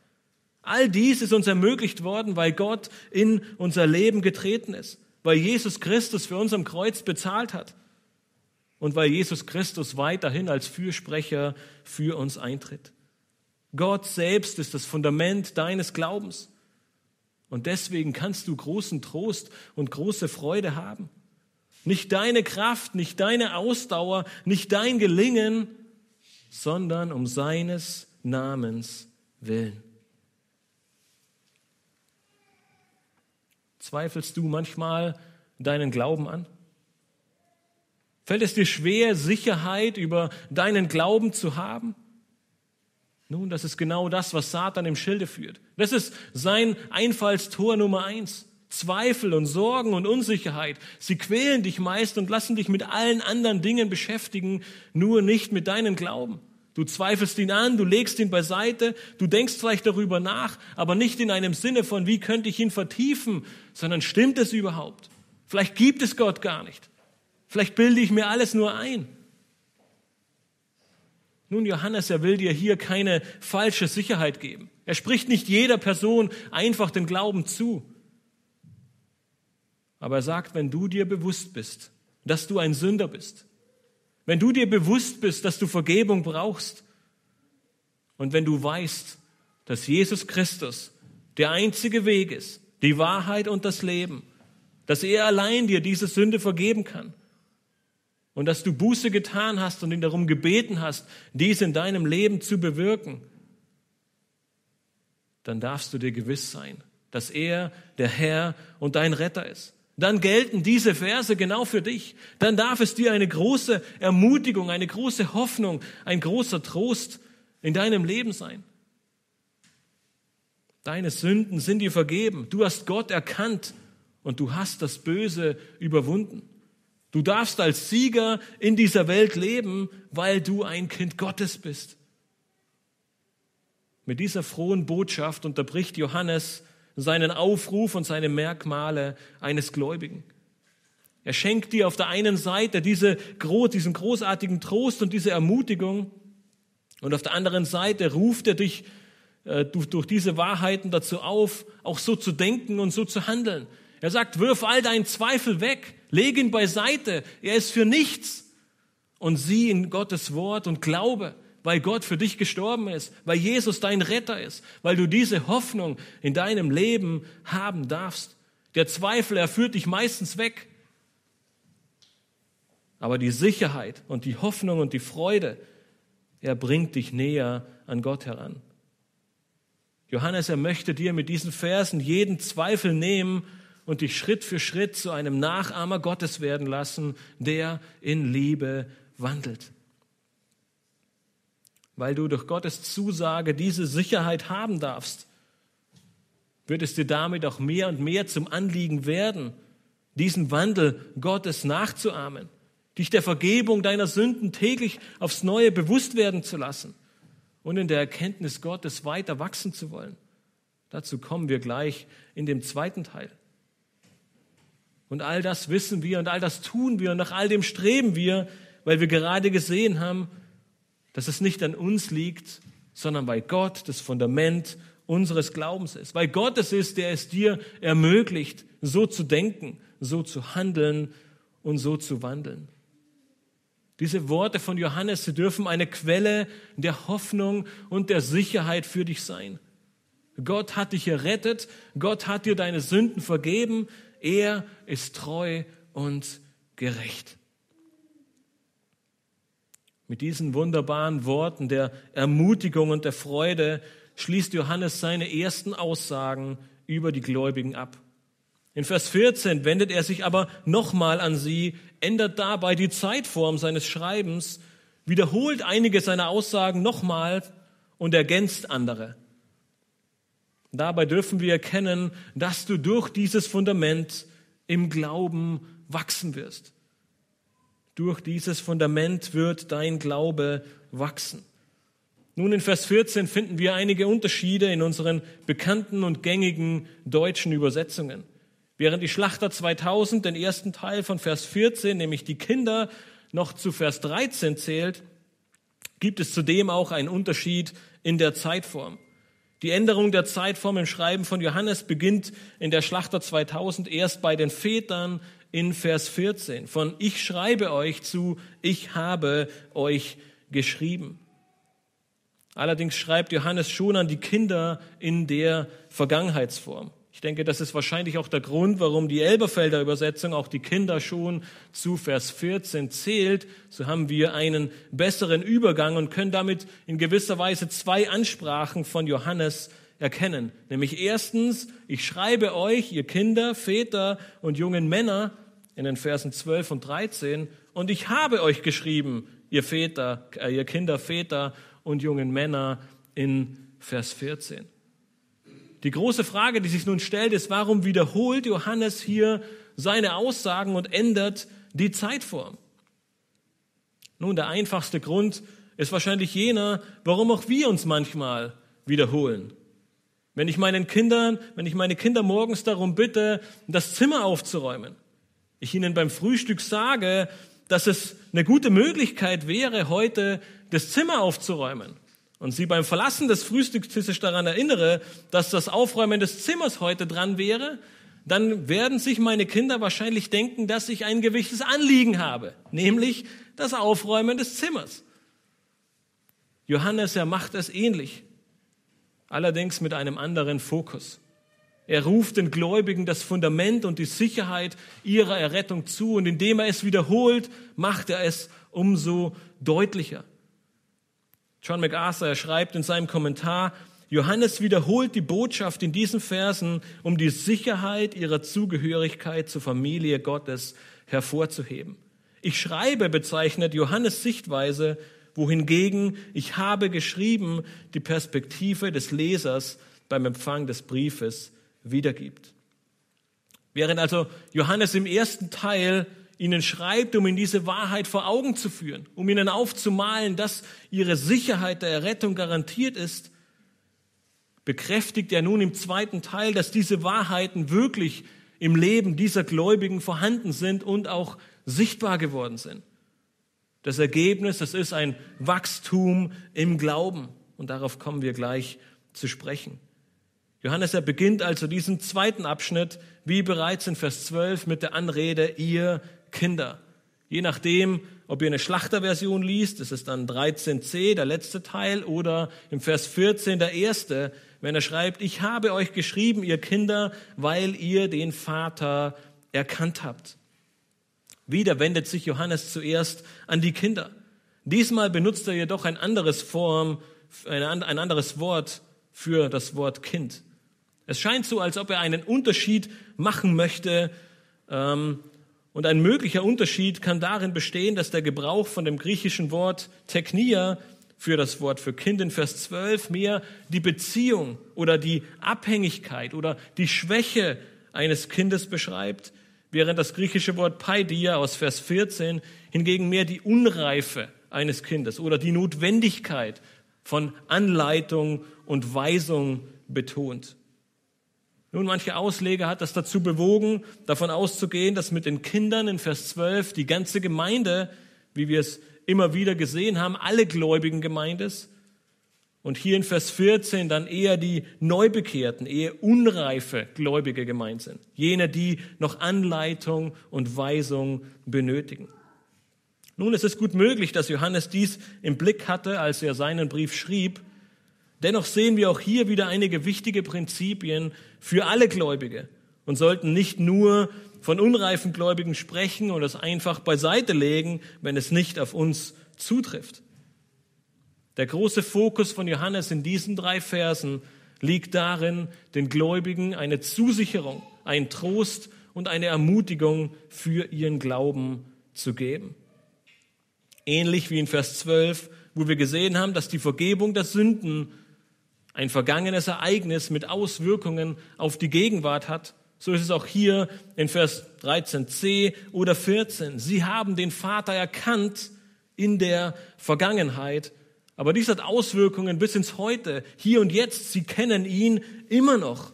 [SPEAKER 2] All dies ist uns ermöglicht worden, weil Gott in unser Leben getreten ist, weil Jesus Christus für uns am Kreuz bezahlt hat und weil Jesus Christus weiterhin als Fürsprecher für uns eintritt. Gott selbst ist das Fundament deines Glaubens. Und deswegen kannst du großen Trost und große Freude haben. Nicht deine Kraft, nicht deine Ausdauer, nicht dein Gelingen, sondern um seines Namens willen. Zweifelst du manchmal deinen Glauben an? Fällt es dir schwer, Sicherheit über deinen Glauben zu haben? Nun, das ist genau das, was Satan im Schilde führt. Das ist sein Einfallstor Nummer eins. Zweifel und Sorgen und Unsicherheit. Sie quälen dich meist und lassen dich mit allen anderen Dingen beschäftigen, nur nicht mit deinem Glauben. Du zweifelst ihn an, du legst ihn beiseite, du denkst vielleicht darüber nach, aber nicht in einem Sinne von, wie könnte ich ihn vertiefen, sondern stimmt es überhaupt? Vielleicht gibt es Gott gar nicht. Vielleicht bilde ich mir alles nur ein. Nun, Johannes, er will dir hier keine falsche Sicherheit geben. Er spricht nicht jeder Person einfach den Glauben zu. Aber er sagt, wenn du dir bewusst bist, dass du ein Sünder bist, wenn du dir bewusst bist, dass du Vergebung brauchst und wenn du weißt, dass Jesus Christus der einzige Weg ist, die Wahrheit und das Leben, dass er allein dir diese Sünde vergeben kann und dass du Buße getan hast und ihn darum gebeten hast, dies in deinem Leben zu bewirken, dann darfst du dir gewiss sein, dass er der Herr und dein Retter ist dann gelten diese Verse genau für dich. Dann darf es dir eine große Ermutigung, eine große Hoffnung, ein großer Trost in deinem Leben sein. Deine Sünden sind dir vergeben. Du hast Gott erkannt und du hast das Böse überwunden. Du darfst als Sieger in dieser Welt leben, weil du ein Kind Gottes bist. Mit dieser frohen Botschaft unterbricht Johannes seinen Aufruf und seine Merkmale eines Gläubigen. Er schenkt dir auf der einen Seite diese, diesen großartigen Trost und diese Ermutigung und auf der anderen Seite ruft er dich äh, durch, durch diese Wahrheiten dazu auf, auch so zu denken und so zu handeln. Er sagt, wirf all deinen Zweifel weg, leg ihn beiseite, er ist für nichts und sieh in Gottes Wort und glaube weil Gott für dich gestorben ist, weil Jesus dein Retter ist, weil du diese Hoffnung in deinem Leben haben darfst. Der Zweifel, er führt dich meistens weg. Aber die Sicherheit und die Hoffnung und die Freude, er bringt dich näher an Gott heran. Johannes, er möchte dir mit diesen Versen jeden Zweifel nehmen und dich Schritt für Schritt zu einem Nachahmer Gottes werden lassen, der in Liebe wandelt weil du durch Gottes Zusage diese Sicherheit haben darfst, wird es dir damit auch mehr und mehr zum Anliegen werden, diesen Wandel Gottes nachzuahmen, dich der Vergebung deiner Sünden täglich aufs Neue bewusst werden zu lassen und in der Erkenntnis Gottes weiter wachsen zu wollen. Dazu kommen wir gleich in dem zweiten Teil. Und all das wissen wir und all das tun wir und nach all dem streben wir, weil wir gerade gesehen haben, dass es nicht an uns liegt, sondern weil Gott das Fundament unseres Glaubens ist. Weil Gott es ist, der es dir ermöglicht, so zu denken, so zu handeln und so zu wandeln. Diese Worte von Johannes, sie dürfen eine Quelle der Hoffnung und der Sicherheit für dich sein. Gott hat dich errettet, Gott hat dir deine Sünden vergeben, er ist treu und gerecht. Mit diesen wunderbaren Worten der Ermutigung und der Freude schließt Johannes seine ersten Aussagen über die Gläubigen ab. In Vers 14 wendet er sich aber nochmal an sie, ändert dabei die Zeitform seines Schreibens, wiederholt einige seiner Aussagen nochmal und ergänzt andere. Dabei dürfen wir erkennen, dass du durch dieses Fundament im Glauben wachsen wirst. durch dieses Fundament wird dein Glaube wachsen. Nun in Vers 14 finden wir einige Unterschiede in unseren bekannten und gängigen deutschen Übersetzungen. Während die Schlachter 2000 den ersten Teil von Vers 14, nämlich die Kinder, noch zu Vers 13 zählt, gibt es zudem auch einen Unterschied in der Zeitform. Die Änderung der Zeitform im Schreiben von Johannes beginnt in der Schlachter 2000 erst bei den Vätern in Vers 14. Von ich schreibe euch zu, ich habe euch geschrieben. Allerdings schreibt Johannes schon an die Kinder in der Vergangenheitsform. Ich denke, das ist wahrscheinlich auch der Grund, warum die Elberfelder Übersetzung auch die Kinder schon zu Vers 14 zählt. So haben wir einen besseren Übergang und können damit in gewisser Weise zwei Ansprachen von Johannes erkennen. Nämlich erstens, ich schreibe euch, ihr Kinder, Väter und jungen Männer in den Versen 12 und 13 und ich habe euch geschrieben, ihr Väter, äh, ihr Kinder, Väter und jungen Männer in Vers 14. Die große Frage, die sich nun stellt, ist, warum wiederholt Johannes hier seine Aussagen und ändert die Zeitform? Nun, der einfachste Grund ist wahrscheinlich jener, warum auch wir uns manchmal wiederholen. Wenn ich meinen Kindern, wenn ich meine Kinder morgens darum bitte, das Zimmer aufzuräumen, ich ihnen beim Frühstück sage, dass es eine gute Möglichkeit wäre, heute das Zimmer aufzuräumen und sie beim Verlassen des Frühstückstisches daran erinnere, dass das Aufräumen des Zimmers heute dran wäre, dann werden sich meine Kinder wahrscheinlich denken, dass ich ein gewisses Anliegen habe, nämlich das Aufräumen des Zimmers. Johannes, er macht es ähnlich, allerdings mit einem anderen Fokus. Er ruft den Gläubigen das Fundament und die Sicherheit ihrer Errettung zu und indem er es wiederholt, macht er es umso deutlicher. John MacArthur schreibt in seinem Kommentar, Johannes wiederholt die Botschaft in diesen Versen, um die Sicherheit ihrer Zugehörigkeit zur Familie Gottes hervorzuheben. Ich schreibe bezeichnet Johannes Sichtweise, wohingegen ich habe geschrieben die Perspektive des Lesers beim Empfang des Briefes wiedergibt. Während also Johannes im ersten Teil ihnen schreibt, um ihnen diese Wahrheit vor Augen zu führen, um ihnen aufzumalen, dass ihre Sicherheit der Errettung garantiert ist, bekräftigt er nun im zweiten Teil, dass diese Wahrheiten wirklich im Leben dieser Gläubigen vorhanden sind und auch sichtbar geworden sind. Das Ergebnis, das ist ein Wachstum im Glauben. Und darauf kommen wir gleich zu sprechen. Johannes, er beginnt also diesen zweiten Abschnitt, wie bereits in Vers 12, mit der Anrede, ihr Kinder. Je nachdem, ob ihr eine Schlachterversion liest, das ist dann 13c, der letzte Teil, oder im Vers 14 der erste, wenn er schreibt, ich habe euch geschrieben, ihr Kinder, weil ihr den Vater erkannt habt. Wieder wendet sich Johannes zuerst an die Kinder. Diesmal benutzt er jedoch ein anderes Form, ein anderes Wort für das Wort Kind. Es scheint so, als ob er einen Unterschied machen möchte ähm, und ein möglicher Unterschied kann darin bestehen, dass der Gebrauch von dem griechischen Wort Technia für das Wort für Kind in Vers 12 mehr die Beziehung oder die Abhängigkeit oder die Schwäche eines Kindes beschreibt, während das griechische Wort Paidia aus Vers 14 hingegen mehr die Unreife eines Kindes oder die Notwendigkeit von Anleitung und Weisung betont. Nun, manche Ausleger hat das dazu bewogen, davon auszugehen, dass mit den Kindern in Vers 12 die ganze Gemeinde, wie wir es immer wieder gesehen haben, alle gläubigen Gemeindes, und hier in Vers 14 dann eher die Neubekehrten, eher unreife Gläubige gemeint sind. Jene, die noch Anleitung und Weisung benötigen. Nun ist es gut möglich, dass Johannes dies im Blick hatte, als er seinen Brief schrieb. Dennoch sehen wir auch hier wieder einige wichtige Prinzipien für alle Gläubige und sollten nicht nur von unreifen Gläubigen sprechen und es einfach beiseite legen, wenn es nicht auf uns zutrifft. Der große Fokus von Johannes in diesen drei Versen liegt darin, den Gläubigen eine Zusicherung, einen Trost und eine Ermutigung für ihren Glauben zu geben. Ähnlich wie in Vers 12, wo wir gesehen haben, dass die Vergebung der Sünden ein vergangenes Ereignis mit Auswirkungen auf die Gegenwart hat, So ist es auch hier in Vers 13c oder 14. Sie haben den Vater erkannt in der Vergangenheit, aber dies hat Auswirkungen bis ins Heute, hier und jetzt. Sie kennen ihn immer noch.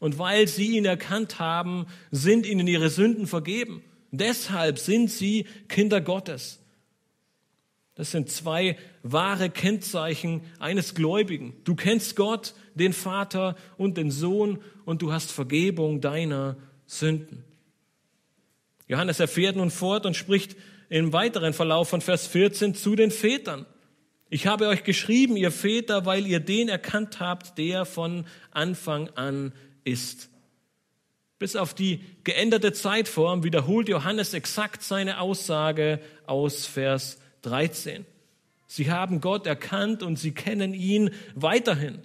[SPEAKER 2] Und weil sie ihn erkannt haben, sind ihnen ihre Sünden vergeben. Deshalb sind sie Kinder Gottes. Das sind zwei wahre Kennzeichen eines Gläubigen. Du kennst Gott, den Vater und den Sohn und du hast Vergebung deiner Sünden. Johannes erfährt nun fort und spricht im weiteren Verlauf von Vers 14 zu den Vätern. Ich habe euch geschrieben, ihr Väter, weil ihr den erkannt habt, der von Anfang an ist. Bis auf die geänderte Zeitform wiederholt Johannes exakt seine Aussage aus Vers 13. Sie haben Gott erkannt und sie kennen ihn weiterhin.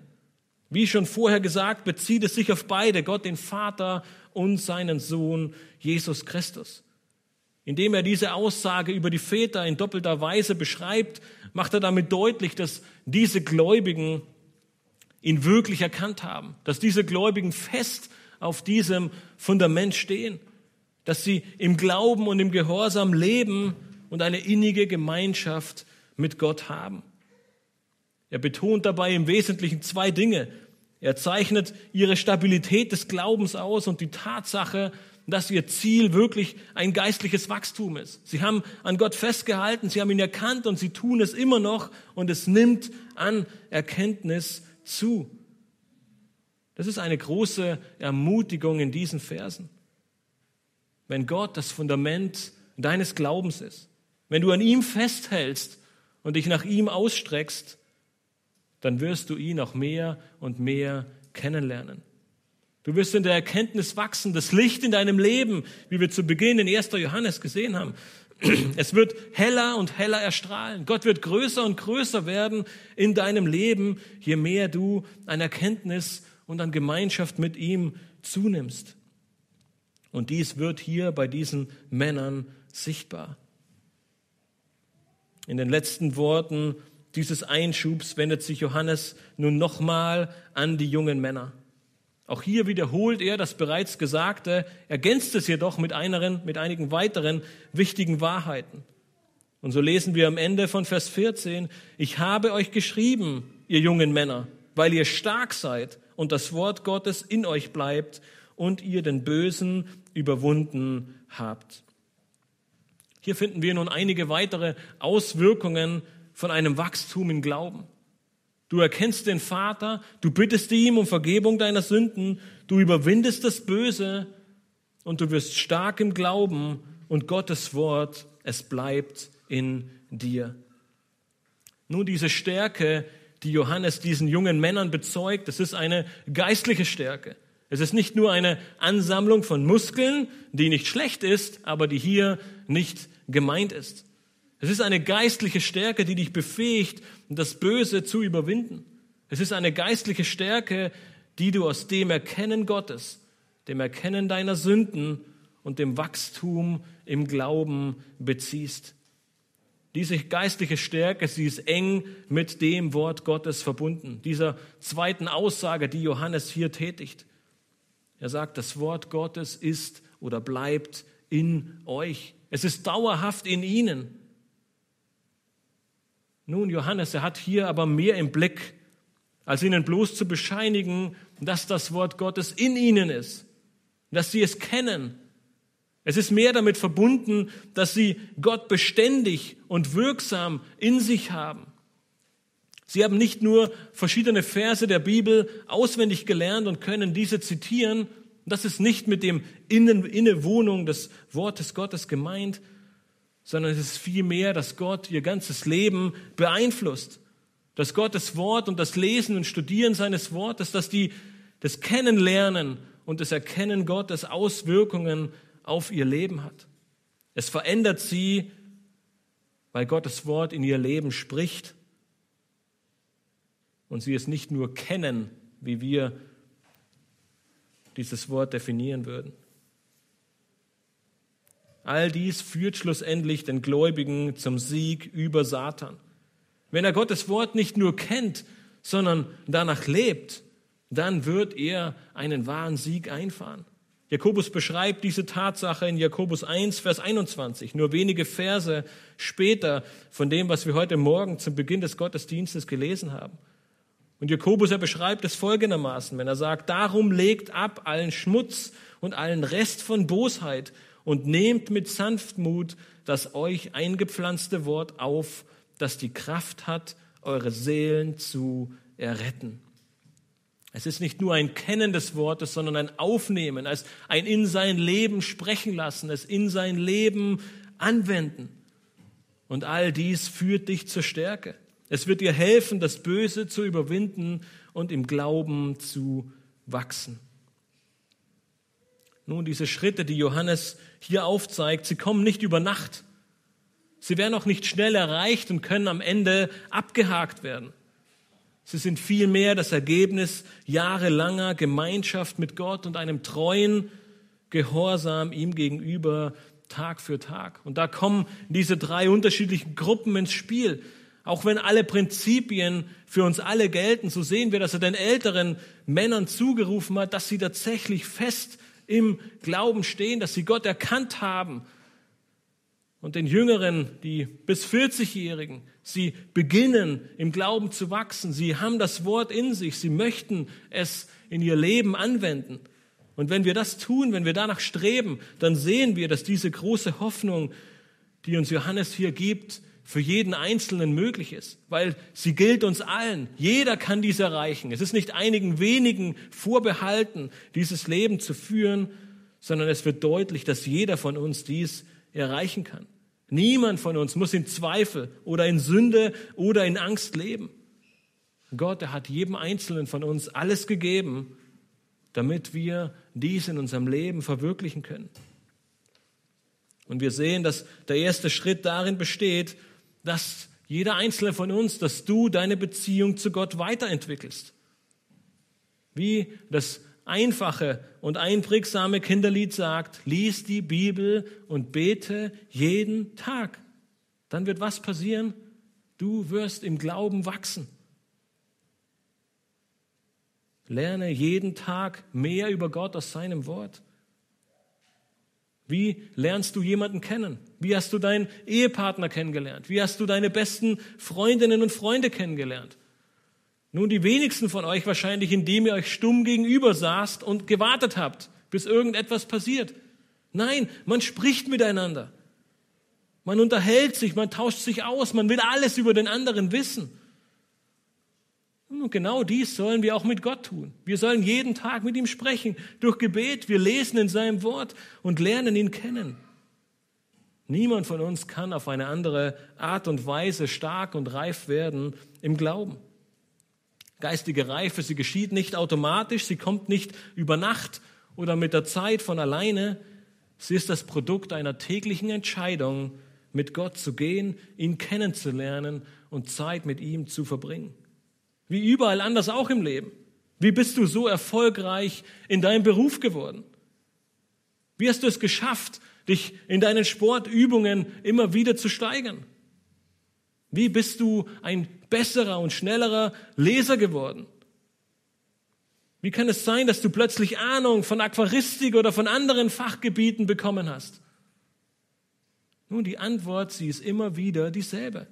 [SPEAKER 2] Wie schon vorher gesagt, bezieht es sich auf beide, Gott den Vater und seinen Sohn Jesus Christus. Indem er diese Aussage über die Väter in doppelter Weise beschreibt, macht er damit deutlich, dass diese Gläubigen ihn wirklich erkannt haben, dass diese Gläubigen fest auf diesem Fundament stehen, dass sie im Glauben und im Gehorsam leben und eine innige Gemeinschaft mit Gott haben. Er betont dabei im Wesentlichen zwei Dinge. Er zeichnet ihre Stabilität des Glaubens aus und die Tatsache, dass ihr Ziel wirklich ein geistliches Wachstum ist. Sie haben an Gott festgehalten, sie haben ihn erkannt und sie tun es immer noch und es nimmt an Erkenntnis zu. Das ist eine große Ermutigung in diesen Versen. Wenn Gott das Fundament deines Glaubens ist, wenn du an ihm festhältst und dich nach ihm ausstreckst, dann wirst du ihn auch mehr und mehr kennenlernen. Du wirst in der Erkenntnis wachsen, das Licht in deinem Leben, wie wir zu Beginn in 1. Johannes gesehen haben. Es wird heller und heller erstrahlen. Gott wird größer und größer werden in deinem Leben, je mehr du an Erkenntnis und an Gemeinschaft mit ihm zunimmst. Und dies wird hier bei diesen Männern sichtbar. In den letzten Worten dieses Einschubs wendet sich Johannes nun nochmal an die jungen Männer. Auch hier wiederholt er das bereits Gesagte, ergänzt es jedoch mit, eineren, mit einigen weiteren wichtigen Wahrheiten. Und so lesen wir am Ende von Vers 14, ich habe euch geschrieben, ihr jungen Männer, weil ihr stark seid und das Wort Gottes in euch bleibt und ihr den Bösen überwunden habt. Hier finden wir nun einige weitere Auswirkungen von einem Wachstum im Glauben. Du erkennst den Vater, du bittest ihm um Vergebung deiner Sünden, du überwindest das Böse und du wirst stark im Glauben und Gottes Wort, es bleibt in dir. Nun, diese Stärke, die Johannes diesen jungen Männern bezeugt, das ist eine geistliche Stärke. Es ist nicht nur eine Ansammlung von Muskeln, die nicht schlecht ist, aber die hier nicht gemeint ist. Es ist eine geistliche Stärke, die dich befähigt, das Böse zu überwinden. Es ist eine geistliche Stärke, die du aus dem Erkennen Gottes, dem Erkennen deiner Sünden und dem Wachstum im Glauben beziehst. Diese geistliche Stärke, sie ist eng mit dem Wort Gottes verbunden, dieser zweiten Aussage, die Johannes hier tätigt. Er sagt, das Wort Gottes ist oder bleibt in euch. Es ist dauerhaft in ihnen. Nun, Johannes, er hat hier aber mehr im Blick, als ihnen bloß zu bescheinigen, dass das Wort Gottes in ihnen ist, dass sie es kennen. Es ist mehr damit verbunden, dass sie Gott beständig und wirksam in sich haben. Sie haben nicht nur verschiedene Verse der Bibel auswendig gelernt und können diese zitieren. Das ist nicht mit dem Innen, Innewohnung des Wortes Gottes gemeint, sondern es ist vielmehr, dass Gott ihr ganzes Leben beeinflusst. Dass Gottes Wort und das Lesen und Studieren seines Wortes, dass die das Kennenlernen und das Erkennen Gottes Auswirkungen auf ihr Leben hat. Es verändert sie, weil Gottes Wort in ihr Leben spricht und sie es nicht nur kennen, wie wir dieses Wort definieren würden. All dies führt schlussendlich den Gläubigen zum Sieg über Satan. Wenn er Gottes Wort nicht nur kennt, sondern danach lebt, dann wird er einen wahren Sieg einfahren. Jakobus beschreibt diese Tatsache in Jakobus 1, Vers 21, nur wenige Verse später von dem, was wir heute Morgen zum Beginn des Gottesdienstes gelesen haben. Und Jakobus, er beschreibt es folgendermaßen, wenn er sagt, darum legt ab allen Schmutz und allen Rest von Bosheit und nehmt mit Sanftmut das euch eingepflanzte Wort auf, das die Kraft hat, eure Seelen zu erretten. Es ist nicht nur ein Kennen des Wortes, sondern ein Aufnehmen, als ein in sein Leben sprechen lassen, es in sein Leben anwenden. Und all dies führt dich zur Stärke. Es wird dir helfen, das Böse zu überwinden und im Glauben zu wachsen. Nun, diese Schritte, die Johannes hier aufzeigt, sie kommen nicht über Nacht. Sie werden auch nicht schnell erreicht und können am Ende abgehakt werden. Sie sind vielmehr das Ergebnis jahrelanger Gemeinschaft mit Gott und einem treuen Gehorsam ihm gegenüber Tag für Tag. Und da kommen diese drei unterschiedlichen Gruppen ins Spiel. Auch wenn alle Prinzipien für uns alle gelten, so sehen wir, dass er den älteren Männern zugerufen hat, dass sie tatsächlich fest im Glauben stehen, dass sie Gott erkannt haben. Und den Jüngeren, die bis 40-Jährigen, Sie beginnen im Glauben zu wachsen. Sie haben das Wort in sich. Sie möchten es in ihr Leben anwenden. Und wenn wir das tun, wenn wir danach streben, dann sehen wir, dass diese große Hoffnung, die uns Johannes hier gibt, für jeden Einzelnen möglich ist, weil sie gilt uns allen. Jeder kann dies erreichen. Es ist nicht einigen wenigen vorbehalten, dieses Leben zu führen, sondern es wird deutlich, dass jeder von uns dies erreichen kann. Niemand von uns muss in Zweifel oder in Sünde oder in Angst leben. Gott, er hat jedem Einzelnen von uns alles gegeben, damit wir dies in unserem Leben verwirklichen können. Und wir sehen, dass der erste Schritt darin besteht, dass jeder Einzelne von uns, dass du deine Beziehung zu Gott weiterentwickelst. Wie das einfache und einprägsame Kinderlied sagt, lies die Bibel und bete jeden Tag. Dann wird was passieren? Du wirst im Glauben wachsen. Lerne jeden Tag mehr über Gott aus seinem Wort. Wie lernst du jemanden kennen? Wie hast du deinen Ehepartner kennengelernt? Wie hast du deine besten Freundinnen und Freunde kennengelernt? Nun, die wenigsten von euch wahrscheinlich, indem ihr euch stumm gegenüber saßt und gewartet habt, bis irgendetwas passiert. Nein, man spricht miteinander. Man unterhält sich, man tauscht sich aus, man will alles über den anderen wissen. Und genau dies sollen wir auch mit Gott tun. Wir sollen jeden Tag mit ihm sprechen, durch Gebet. Wir lesen in seinem Wort und lernen ihn kennen. Niemand von uns kann auf eine andere Art und Weise stark und reif werden im Glauben. Geistige Reife, sie geschieht nicht automatisch, sie kommt nicht über Nacht oder mit der Zeit von alleine. Sie ist das Produkt einer täglichen Entscheidung, mit Gott zu gehen, ihn kennenzulernen und Zeit mit ihm zu verbringen. Wie überall anders auch im Leben. Wie bist du so erfolgreich in deinem Beruf geworden? Wie hast du es geschafft, dich in deinen Sportübungen immer wieder zu steigern? Wie bist du ein besserer und schnellerer Leser geworden? Wie kann es sein, dass du plötzlich Ahnung von Aquaristik oder von anderen Fachgebieten bekommen hast? Nun, die Antwort, sie ist immer wieder dieselbe.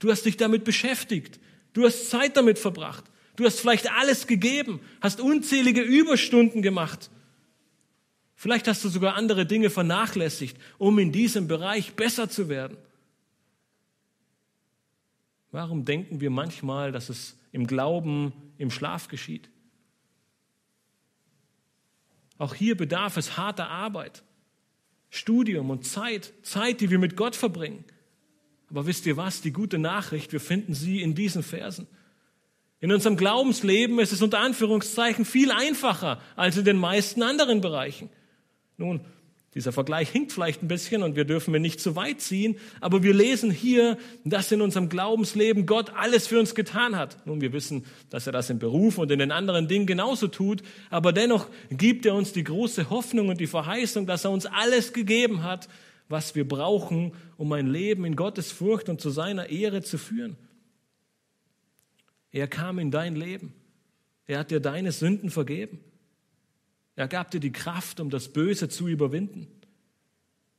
[SPEAKER 2] Du hast dich damit beschäftigt. Du hast Zeit damit verbracht. Du hast vielleicht alles gegeben, hast unzählige Überstunden gemacht. Vielleicht hast du sogar andere Dinge vernachlässigt, um in diesem Bereich besser zu werden. Warum denken wir manchmal, dass es im Glauben im Schlaf geschieht? Auch hier bedarf es harter Arbeit, Studium und Zeit, Zeit, die wir mit Gott verbringen. Aber wisst ihr was? Die gute Nachricht, wir finden sie in diesen Versen. In unserem Glaubensleben ist es unter Anführungszeichen viel einfacher als in den meisten anderen Bereichen. Nun, dieser Vergleich hinkt vielleicht ein bisschen und wir dürfen ihn nicht zu weit ziehen, aber wir lesen hier, dass in unserem Glaubensleben Gott alles für uns getan hat. Nun, wir wissen, dass er das im Beruf und in den anderen Dingen genauso tut, aber dennoch gibt er uns die große Hoffnung und die Verheißung, dass er uns alles gegeben hat, was wir brauchen, um ein Leben in Gottes Furcht und zu seiner Ehre zu führen. Er kam in dein Leben. Er hat dir deine Sünden vergeben. Er gab dir die Kraft, um das Böse zu überwinden.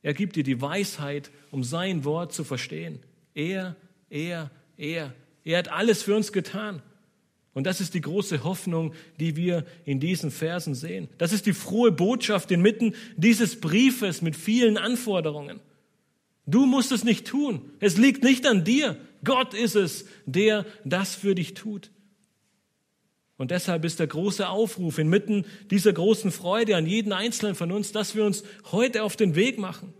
[SPEAKER 2] Er gibt dir die Weisheit, um sein Wort zu verstehen. Er, er, er. Er hat alles für uns getan. Und das ist die große Hoffnung, die wir in diesen Versen sehen. Das ist die frohe Botschaft inmitten dieses Briefes mit vielen Anforderungen. Du musst es nicht tun. Es liegt nicht an dir. Gott ist es, der das für dich tut. Und deshalb ist der große Aufruf inmitten dieser großen Freude an jeden Einzelnen von uns, dass wir uns heute auf den Weg machen.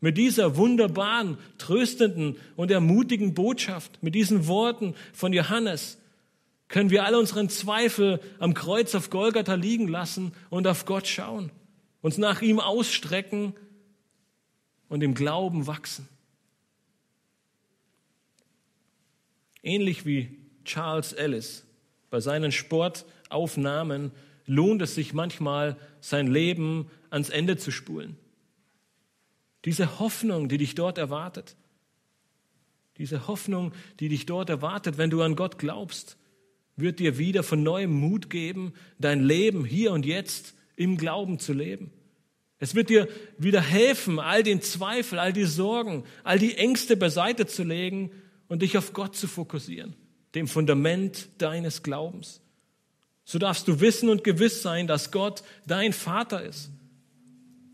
[SPEAKER 2] Mit dieser wunderbaren, tröstenden und ermutigen Botschaft, mit diesen Worten von Johannes, können wir alle unseren Zweifel am Kreuz auf Golgatha liegen lassen und auf Gott schauen, uns nach ihm ausstrecken und im Glauben wachsen. Ähnlich wie Charles Ellis bei seinen Sportaufnahmen lohnt es sich manchmal, sein Leben ans Ende zu spulen. Diese Hoffnung, die dich dort erwartet, diese Hoffnung, die dich dort erwartet, wenn du an Gott glaubst, wird dir wieder von neuem Mut geben, dein Leben hier und jetzt im Glauben zu leben. Es wird dir wieder helfen, all den Zweifel, all die Sorgen, all die Ängste beiseite zu legen und dich auf Gott zu fokussieren, dem Fundament deines Glaubens. So darfst du wissen und gewiss sein, dass Gott dein Vater ist,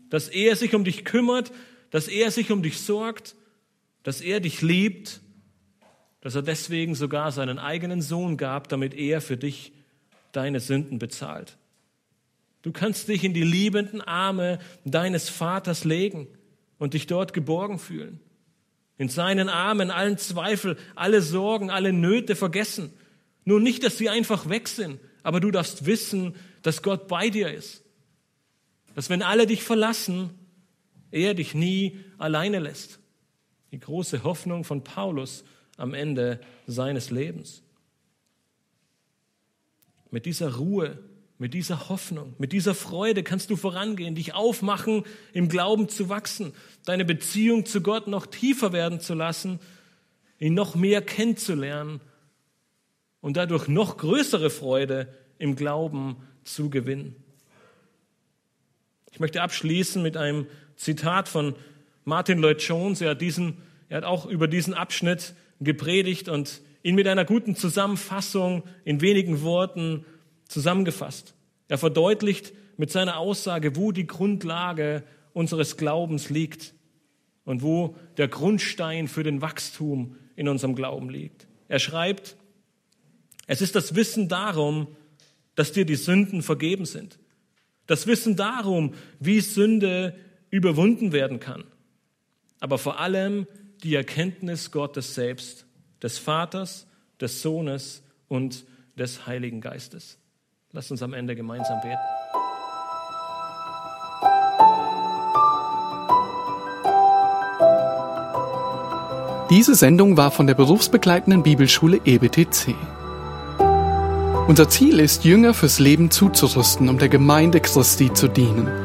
[SPEAKER 2] dass er sich um dich kümmert, dass er sich um dich sorgt, dass er dich liebt dass er deswegen sogar seinen eigenen Sohn gab, damit er für dich deine Sünden bezahlt. Du kannst dich in die liebenden Arme deines Vaters legen und dich dort geborgen fühlen. In seinen Armen allen Zweifel, alle Sorgen, alle Nöte vergessen. Nur nicht, dass sie einfach weg sind, aber du darfst wissen, dass Gott bei dir ist. Dass wenn alle dich verlassen, er dich nie alleine lässt. Die große Hoffnung von Paulus am Ende seines Lebens. Mit dieser Ruhe, mit dieser Hoffnung, mit dieser Freude kannst du vorangehen, dich aufmachen, im Glauben zu wachsen, deine Beziehung zu Gott noch tiefer werden zu lassen, ihn noch mehr kennenzulernen und dadurch noch größere Freude im Glauben zu gewinnen. Ich möchte abschließen mit einem Zitat von Martin Lloyd Jones. Er hat, diesen, er hat auch über diesen Abschnitt gepredigt und ihn mit einer guten Zusammenfassung in wenigen Worten zusammengefasst. Er verdeutlicht mit seiner Aussage, wo die Grundlage unseres Glaubens liegt und wo der Grundstein für den Wachstum in unserem Glauben liegt. Er schreibt, es ist das Wissen darum, dass dir die Sünden vergeben sind. Das Wissen darum, wie Sünde überwunden werden kann. Aber vor allem die Erkenntnis Gottes selbst, des Vaters, des Sohnes und des Heiligen Geistes. Lasst uns am Ende gemeinsam beten.
[SPEAKER 1] Diese Sendung war von der berufsbegleitenden Bibelschule EBTC. Unser Ziel ist, Jünger fürs Leben zuzurüsten, um der Gemeinde Christi zu dienen.